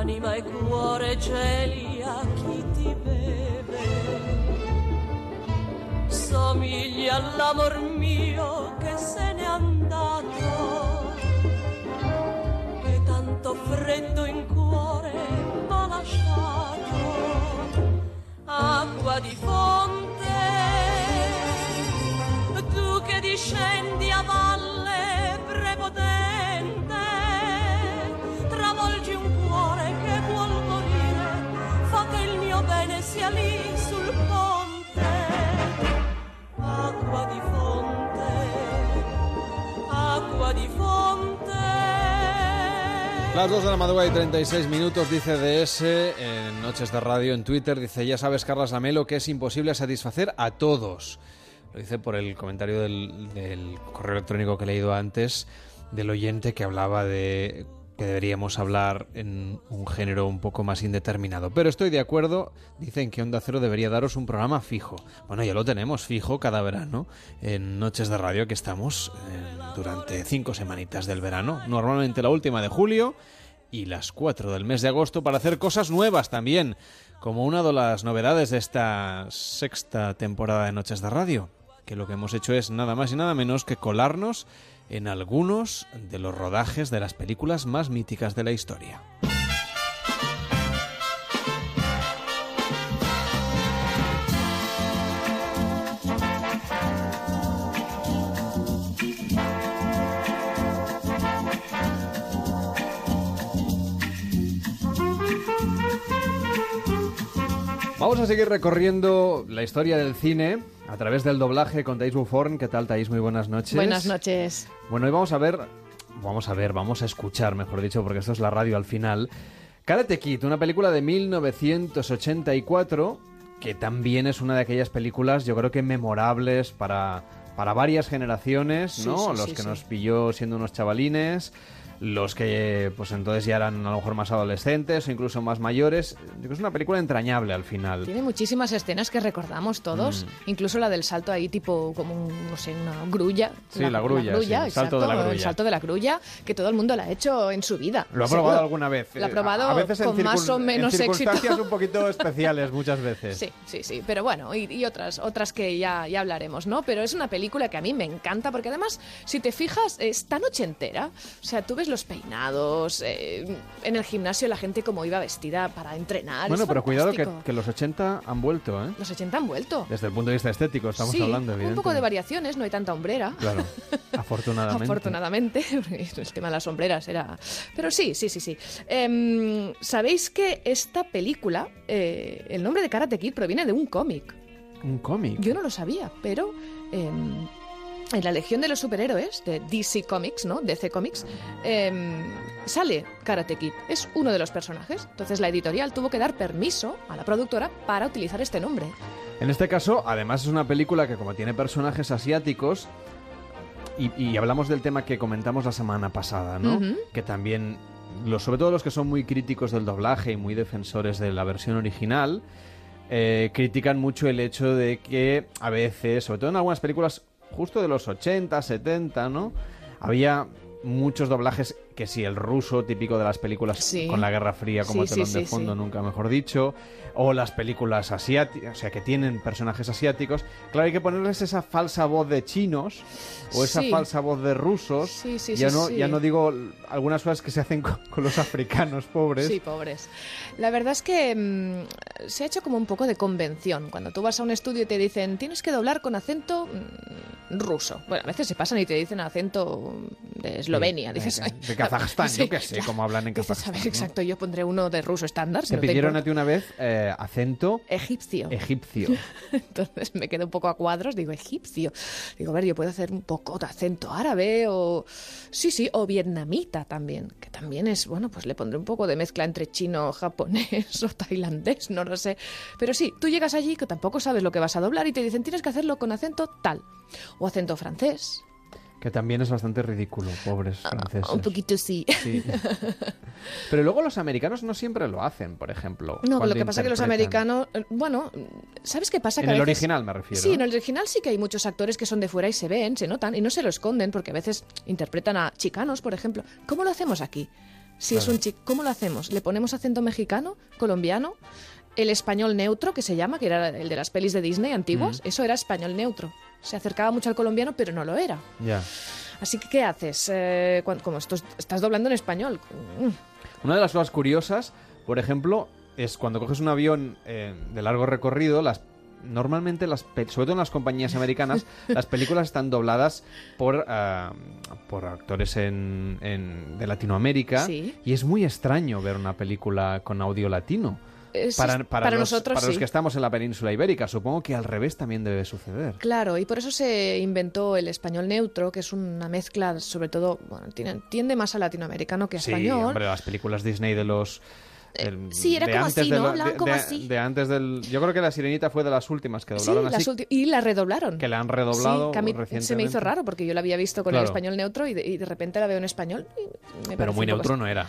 Anima e cuore geli a chi ti beve. Somiglia all'amor mio che se n'è andato. Che tanto freddo in cuore m'ha lasciato. Acqua di fonte, tu che discendi a valle Las 2 de la madrugada y 36 minutos, dice DS en Noches de Radio en Twitter. Dice, ya sabes, Carlas Lamelo, que es imposible satisfacer a todos. Lo dice por el comentario del, del correo electrónico que he leído antes del oyente que hablaba de que deberíamos hablar en un género un poco más indeterminado. Pero estoy de acuerdo, dicen que Onda Cero debería daros un programa fijo. Bueno, ya lo tenemos fijo cada verano en Noches de Radio que estamos eh, durante cinco semanitas del verano, normalmente la última de julio y las cuatro del mes de agosto para hacer cosas nuevas también, como una de las novedades de esta sexta temporada de Noches de Radio, que lo que hemos hecho es nada más y nada menos que colarnos en algunos de los rodajes de las películas más míticas de la historia. Vamos a seguir recorriendo la historia del cine a través del doblaje con Thais Buforn. ¿Qué tal, Thais? Muy buenas noches. Buenas noches. Bueno, hoy vamos a ver, vamos a ver, vamos a escuchar, mejor dicho, porque esto es la radio al final. Karate Kid, una película de 1984 que también es una de aquellas películas, yo creo que memorables para, para varias generaciones, ¿no? Sí, sí, Los sí, que nos pilló siendo unos chavalines, los que pues entonces ya eran a lo mejor más adolescentes o incluso más mayores. Yo creo que es una película entrañable al final. Tiene muchísimas escenas que recordamos todos, Mm. incluso la del salto ahí tipo como un, no sé, una grulla. Sí, la grulla, sí, el salto de la exacto, grulla. El salto de la grulla, que todo el mundo la ha hecho en su vida. Lo ha seguro. probado alguna vez. Lo ha Eh, probado a veces en con más o menos en éxito. circunstancias un poquito especiales muchas veces. Sí, sí, sí, pero bueno, y, y otras, otras que ya, ya hablaremos, ¿no? Pero es una película que a mí me encanta porque además, si te fijas, es tan ochentera. O sea, tú ves los peinados, eh, en el gimnasio la gente como iba vestida para entrenar. Bueno, es pero cuidado que, los 80 han vuelto, ¿eh? Los 80 han vuelto. Desde el punto de vista estético estamos sí, hablando, un evidentemente. poco de variaciones, no hay tanta hombrera. Claro, afortunadamente. Afortunadamente, el tema de las sombreras era... Pero sí, sí, sí, sí. Em, ¿Sabéis que esta película, eh, el nombre de Karate Kid proviene de un cómic? Un cómic. Yo no lo sabía, pero em, en la Legión de los Superhéroes de DC Comics, ¿no? DC Comics, em, sale Karate Kid. Es uno de los personajes. Entonces la editorial tuvo que dar permiso a la productora para utilizar este nombre. En este caso, además es una película que como tiene personajes asiáticos, y, y hablamos del tema que comentamos la semana pasada, ¿no? Que también, los, sobre todo los que son muy críticos del doblaje y muy defensores de la versión original, eh, critican mucho el hecho de que a veces, sobre todo en algunas películas justo de los 80, 70, ¿no? Había muchos doblajes que sí, el ruso típico de las películas Sí. con la Guerra Fría como Sí, telón de fondo, nunca mejor dicho, o las películas asiáticas, o sea, que tienen personajes asiáticos. Claro, hay que ponerles esa falsa voz de chinos o esa falsa voz de rusos. Sí, sí, ya no ya no digo algunas cosas que se hacen con, con los africanos pobres. Sí, pobres. La verdad es que mm, se ha hecho como un poco de convención. Cuando tú vas a un estudio y te dicen, tienes que doblar con acento mm, ruso. Bueno, a veces se pasan y te dicen acento de Eslovenia. Sí, dices, de- "Ay, de Kazajstán, sí, yo qué sé cómo hablan en Kazajstán, ¿no? exacto, yo pondré uno de ruso estándar. Te pidieron a ti una vez eh, acento Egipcio. egipcio. Entonces me quedo un poco a cuadros, digo, egipcio. Digo, a ver, yo puedo hacer un poco de acento árabe o... Sí, sí, o vietnamita también, que también es, bueno, pues le pondré un poco de mezcla entre chino, japonés o tailandés, no lo sé. Pero sí, tú llegas allí que tampoco sabes lo que vas a doblar y te dicen, tienes que hacerlo con acento tal. O acento francés. Que también es bastante ridículo, pobres franceses. Ah, Un poquito sí. Sí. Pero luego los americanos no siempre lo hacen, por ejemplo. No, lo que pasa es que los americanos, eh, bueno, ¿sabes qué pasa? En el original me refiero. Sí, en el original sí que hay muchos actores que son de fuera y se ven, se notan y no se lo esconden porque a veces interpretan a chicanos, por ejemplo. ¿Cómo lo hacemos aquí? Si es un chico, ¿cómo lo hacemos? ¿Le ponemos acento mexicano, colombiano? El español neutro, que se llama, que era el de las pelis de Disney antiguas, eso era español neutro. Se acercaba mucho al colombiano, pero no lo era. Ya. Así que, ¿qué haces? Eh, como esto es- estás doblando en español. Mm, Una de las cosas curiosas, por ejemplo, es cuando coges un avión eh, de largo recorrido, las normalmente las sobre todo en las compañías americanas las películas están dobladas por ah, por actores en, en- de Latinoamérica Sí. y es muy extraño ver una película con audio latino Es- para, para, los, nosotros para los sí. que estamos en la península ibérica supongo que al revés también debe suceder Claro, y por eso se inventó el español neutro, que es una mezcla, sobre todo, bueno, tiene- tiende más a latinoamericano que a Sí, español. hombre, las películas Disney de los... del- sí, era como así, ¿no? la- Hablaban como de- así. de antes del... Yo creo que La Sirenita fue de las últimas que Sí, doblaron las así, y la redoblaron. que la han redoblado Sí, que a mí recientemente. se me hizo raro porque yo la había visto con Claro. el español neutro y de, y de repente la veo en español. y me Pero muy neutro no era.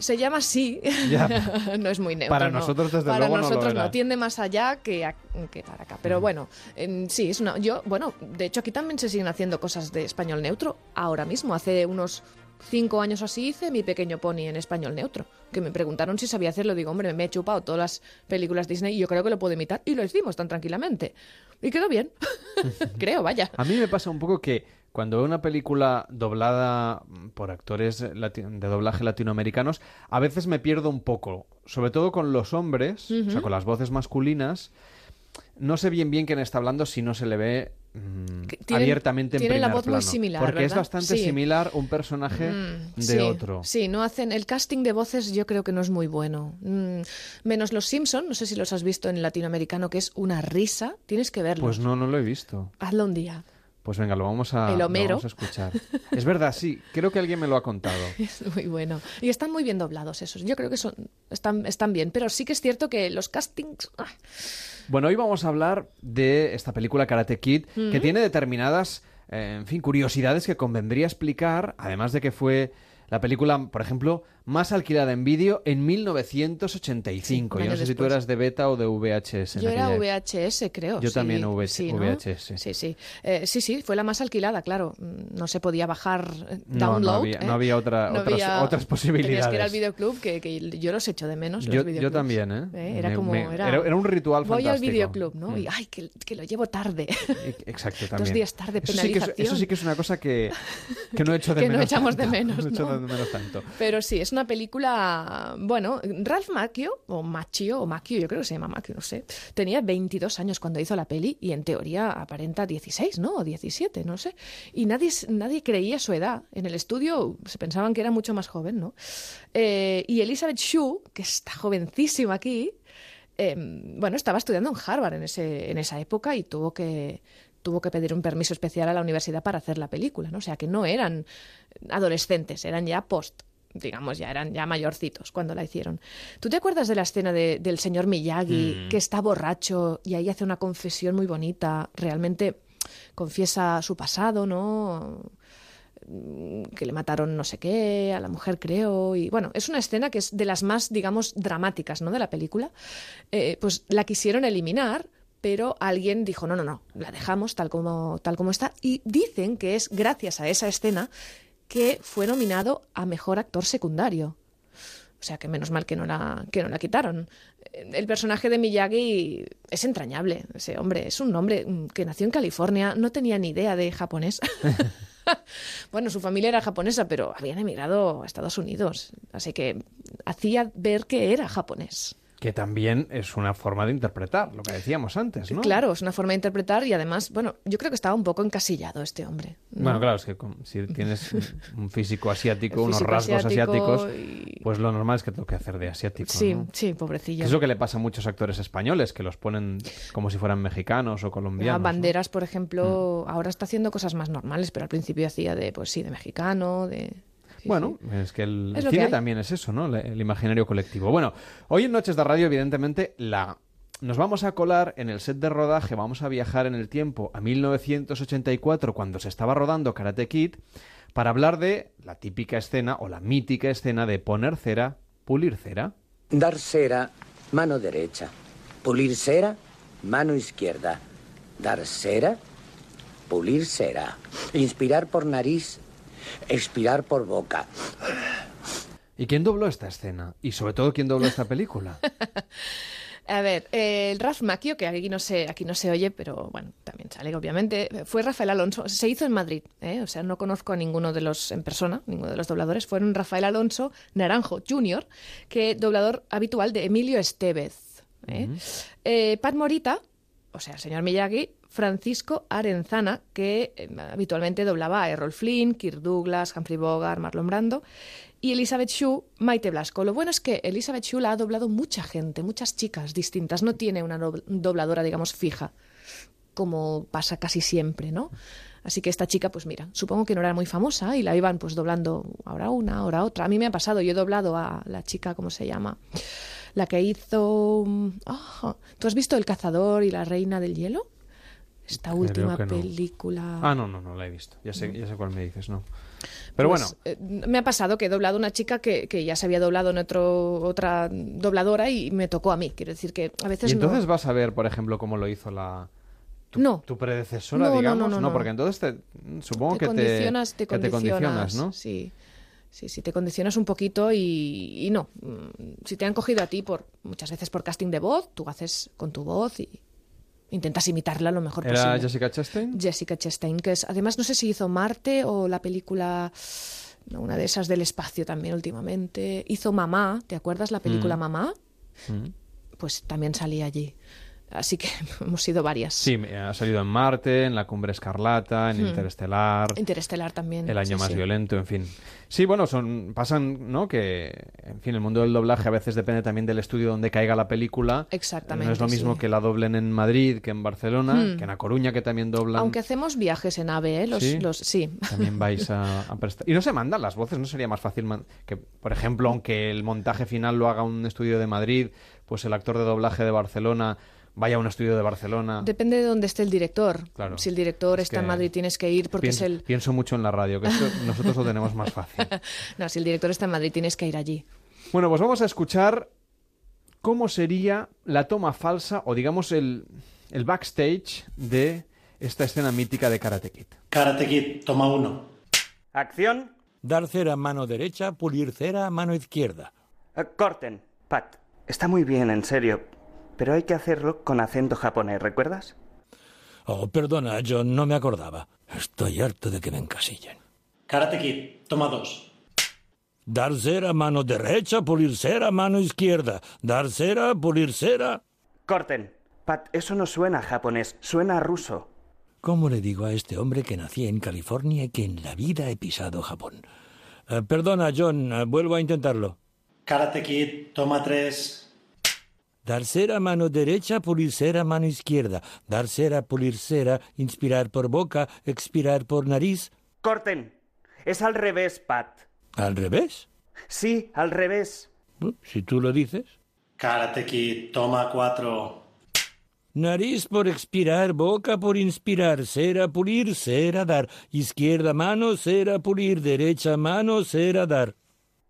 Se llama así. Ya. no es muy neutro. Para no. nosotros, desde para luego, no lo nosotros. Tiende más allá que, a- que para acá. Pero bueno, em, sí, es una. Yo, bueno, de hecho aquí también se siguen haciendo cosas de español neutro. Ahora mismo, hace unos cinco años así hice mi pequeño pony en español neutro. Que me preguntaron si sabía hacerlo. Digo, hombre, me he chupado todas las películas Disney y yo creo que lo puedo imitar. Y lo hicimos tan tranquilamente. Y quedó bien. creo, vaya. A mí me pasa un poco que cuando veo una película doblada por actores de doblaje latinoamericanos, a veces me pierdo un poco, sobre todo con los hombres, o sea, con las voces masculinas. No sé bien bien quién está hablando si no se le ve mm, tienen- abiertamente en tienen la voz muy similar, porque es bastante Sí. similar un personaje Mm, de sí, otro. Sí, no hacen el casting de voces yo creo que no es muy bueno. Mm, menos los Simpson, no sé si los has visto en latinoamericano que es una risa, tienes que verlo. Pues no, no lo he visto. Hazlo un día. Pues venga, lo vamos a, El lo Homero. vamos a escuchar. Es verdad, sí, creo que alguien me lo ha contado. Es muy bueno. Y están muy bien doblados esos. Yo creo que son están están bien, pero sí que es cierto que los castings ah, Bueno, hoy vamos a hablar de esta película Karate Kid, que tiene determinadas, eh, en fin, curiosidades que convendría explicar, además de que fue la película, por ejemplo, más alquilada en vídeo en 1985. Sí, Yo no sé si tú eras de beta o de VHS. Yo era aquella época. VHS, creo. Yo sí. también V- Sí, ¿no? VHS. Sí, sí. Eh, sí, sí, fue la más alquilada, claro. Mm, No se podía bajar eh, No, no download. había- ¿eh? no había otra- otras- otras posibilidades. Tenías que ir al videoclub, que, que yo los echo de menos. los Yo, yo videoclubs. también, ¿eh? Eh, Era Me- como. me- era, era un ritual Voy al fantástico. videoclub, ¿no? Mm. Y ay, que, que lo llevo tarde. Exacto, también. días tarde, eso sí, que es, penalización. eso que es una cosa que, que no echo de Que no menos. echamos de tanto. menos, No echo ¿no? de menos tanto. Pero sí, es una película. Bueno, Ralph Macchio, o Macchio, o Macchio, yo creo que se llama Macchio, no sé. Tenía 22 años cuando hizo la peli y en teoría aparenta 16, ¿no? O 17, no sé. Y nadie, nadie creía su edad. En el estudio se pensaban que era mucho más joven, ¿no? Eh, y Elizabeth Shue, que está jovencísima aquí, eh, bueno, estaba estudiando en Harvard en, ese, en esa época y tuvo que tuvo que pedir un permiso especial a la universidad para hacer la película, ¿no? O sea, que no eran adolescentes, eran ya post, digamos, ya eran ya mayorcitos cuando la hicieron. ¿Tú te acuerdas de la escena de- del señor Miyagi que está borracho y ahí hace una confesión muy bonita? Realmente confiesa su pasado, ¿no? que le mataron no sé qué, a la mujer creo, y bueno, es una escena que es de las más, digamos, dramáticas, ¿no? De la película. Eh, pues la quisieron eliminar, pero alguien dijo, no, no, no, la dejamos tal como, tal como está, y dicen que es gracias a esa escena que fue nominado a Mejor Actor Secundario. O sea que menos mal que no la, que no la quitaron. El personaje de Miyagi es entrañable. Ese hombre es un hombre mm, que nació en California, no tenía ni idea de japonés. bueno, su familia era japonesa, pero habían emigrado a Estados Unidos. Así que hacía ver que era japonés. Que también es una forma de interpretar, lo que decíamos antes, ¿no? Claro, es una forma de interpretar y además, bueno, yo creo que estaba un poco encasillado este hombre. ¿no? Bueno, claro, es que si tienes un físico asiático, unos rasgos asiático asiáticos, y- pues lo normal es que tengo que hacer de asiático. Sí, ¿no? sí, pobrecillo. es lo que le pasa a muchos actores españoles, que los ponen como si fueran mexicanos o Ah, colombianos. ¿no? Banderas, por ejemplo, Mm. ahora está haciendo cosas más normales, pero al principio hacía de, pues sí, de mexicano, de... sí, Bueno, sí. es que el Es lo que cine también es eso, ¿no? El, el imaginario colectivo. Bueno, hoy en Noches de Radio, evidentemente, la... nos vamos a colar en el set de rodaje, vamos a viajar en el tiempo a 1984, cuando se estaba rodando Karate Kid, para hablar de la típica escena o la mítica escena de poner cera, pulir cera. Dar cera, mano derecha. Pulir cera, mano izquierda. Dar cera, pulir cera. Inspirar por nariz, expirar por boca. ¿Y quién dobló esta escena? Y sobre todo, ¿quién dobló esta película? A ver, eh, el Ralph Macchio, que aquí no se, aquí no se oye, pero bueno, también sale, obviamente, fue Rafael Alonso. Se hizo en Madrid, ¿eh? o sea, no conozco a ninguno de los en persona, ninguno de los dobladores. Fueron Rafael Alonso Naranjo Jr., que doblador habitual de Emilio Estevez. ¿eh? Eh, Pat Morita, o sea, el señor Miyagi, Francisco Arenzana, que eh, habitualmente doblaba a Errol Flynn, Kirk Douglas, Humphrey Bogart, Marlon Brando, y Elizabeth Shue, Maite Blasco. Lo bueno es que Elizabeth Shue la ha doblado mucha gente, muchas chicas distintas. No tiene una dob- dobladora, digamos, fija, como pasa casi siempre, ¿no? Así que esta chica, pues mira, supongo que no era muy famosa y la iban pues doblando ahora una, ahora otra. A mí me ha pasado, yo he doblado a la chica, ¿cómo se llama? La que hizo... ah, ¿Tú has visto El cazador y la reina del hielo? Esta última no. película. Ah, no, no, no la he visto. Ya sé, ya sé cuál me dices, ¿no? Pero Pues, bueno, eh, me ha pasado que he doblado una chica que, que ya se había doblado en otro, otra dobladora y me tocó a mí. Quiero decir que a veces y entonces no. vas a ver, por ejemplo, cómo lo hizo la... Tu, No. tu predecesora, No, digamos. no, no, porque entonces te, supongo te que, condicionas, te, te que te condicionas, ¿no? Sí. Sí, sí, te condicionas un poquito y, y no. Mm, Si te han cogido a ti por muchas veces por casting de voz, tú haces con tu voz y intentas imitarla lo mejor ¿Era posible. Jessica Chastain? Jessica Chastain, que es, además no sé si hizo Marte o la película, no, una de esas del espacio también últimamente. Hizo Mamá, ¿te acuerdas la película Mamá? Mm. Pues también salí allí. Así que hemos sido varias. Sí, ha salido en Marte, en La Cumbre Escarlata, en Interestelar, Interestelar también. El año sí, más sí. violento, en fin. Sí, bueno, son pasan, ¿no? Que, en fin, el mundo del doblaje a veces depende también del estudio donde caiga la película. Exactamente, No es lo mismo sí. Hmm. que la doblen en Madrid, que en Barcelona, que en A Coruña, que también doblan. Aunque hacemos viajes en AVE, ¿eh? Los, ¿Sí? los, sí. También vais a, a prestar. Y no se mandan las voces, ¿no sería más fácil man- que, por ejemplo, aunque el montaje final lo haga un estudio de Madrid, pues el actor de doblaje de Barcelona vaya a un estudio de Barcelona? Depende de dónde esté el director. Claro. Si el director Es está en Madrid, tienes que ir porque pienso, es el. pienso mucho en la radio, que esto nosotros lo tenemos más fácil. No, si el director está en Madrid, tienes que ir allí. Bueno, pues vamos a escuchar cómo sería la toma falsa o digamos el, el backstage de esta escena mítica de Karate Kid. Karate Kid, toma uno. Acción. Dar cera mano derecha, pulir cera mano izquierda. Eh, corten. Pat, está muy bien, en serio. Pero hay que hacerlo con acento japonés, ¿recuerdas? Oh, perdona, John, no me acordaba. Estoy harto de que me encasillen. Karate Kid, toma dos. Dar cera mano derecha, pulir cera mano izquierda. Dar cera, pulir cera. Corten. Pat, eso no suena a japonés, suena a ruso. ¿Cómo le digo a este hombre que nací en California y que en la vida he pisado Japón? Eh, perdona, John, eh, vuelvo a intentarlo. Karate Kid, toma tres. Dar cera mano derecha, pulir cera mano izquierda. Dar cera, pulir cera, inspirar por boca, expirar por nariz. Corten. Es al revés, Pat. ¿Al revés? Sí, al revés. Si tú lo dices. Karate Kid, toma cuatro. Nariz por expirar, boca por inspirar, cera pulir, cera dar. Izquierda mano, cera pulir, derecha mano, cera dar.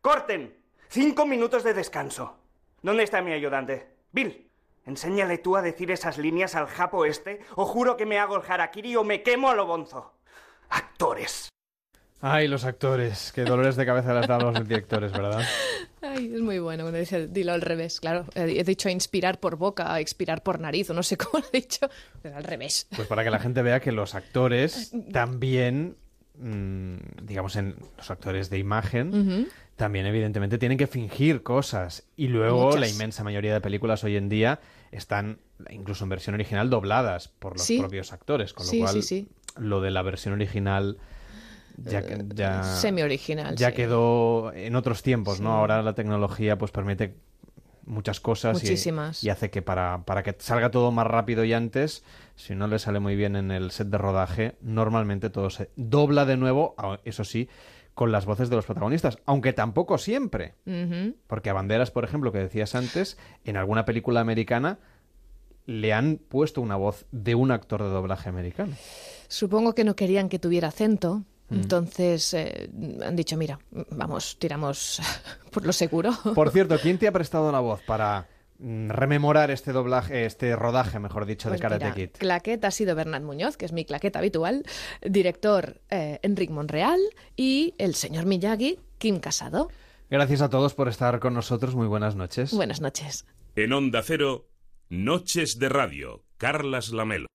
Corten. Cinco minutos de descanso. ¿Dónde está mi ayudante? Bill, enséñale tú a decir esas líneas al japo este, o juro que me hago el harakiri o me quemo a lo bonzo. Actores. Ay, los actores, qué dolores de cabeza les dan a los directores, ¿verdad? Ay, es muy bueno cuando dice dilo al revés, claro. He he dicho inspirar por boca, expirar por nariz, o no sé cómo lo he dicho, pero al revés. Pues para que la gente vea que los actores también, digamos, en los actores de imagen, también evidentemente tienen que fingir cosas. Y luego Muchas. la inmensa mayoría de películas hoy en día están, incluso en versión original, dobladas por los Sí. propios actores. Con lo Sí, cual, sí, lo de la versión original ya, que- ya, Semi-original. ya sí. quedó en otros tiempos, ¿no? Ahora la tecnología pues permite muchas cosas y- Muchísimas. Y, hace que para, para que salga todo más rápido y antes, si no le sale muy bien en el set de rodaje, normalmente todo se dobla de nuevo, eso sí, con las voces de los protagonistas, aunque tampoco siempre. Porque a Banderas, por ejemplo, que decías antes, en alguna película americana le han puesto una voz de un actor de doblaje americano. Supongo que no querían que tuviera acento. Mm. Entonces eh, han dicho, mira, vamos, tiramos por lo seguro. Por cierto, ¿quién te ha prestado la voz para mm, rememorar este doblaje, este rodaje, mejor dicho, Pues de Karate mira, Kid? Claquet ha sido Bernat Muñoz, que es mi claqueta habitual, director eh, Enric Monreal y el señor Miyagi, Kim Casado. Gracias a todos por estar con nosotros. Muy buenas noches. Buenas noches. En Onda Cero, Noches de Radio, Carlas Lamelo.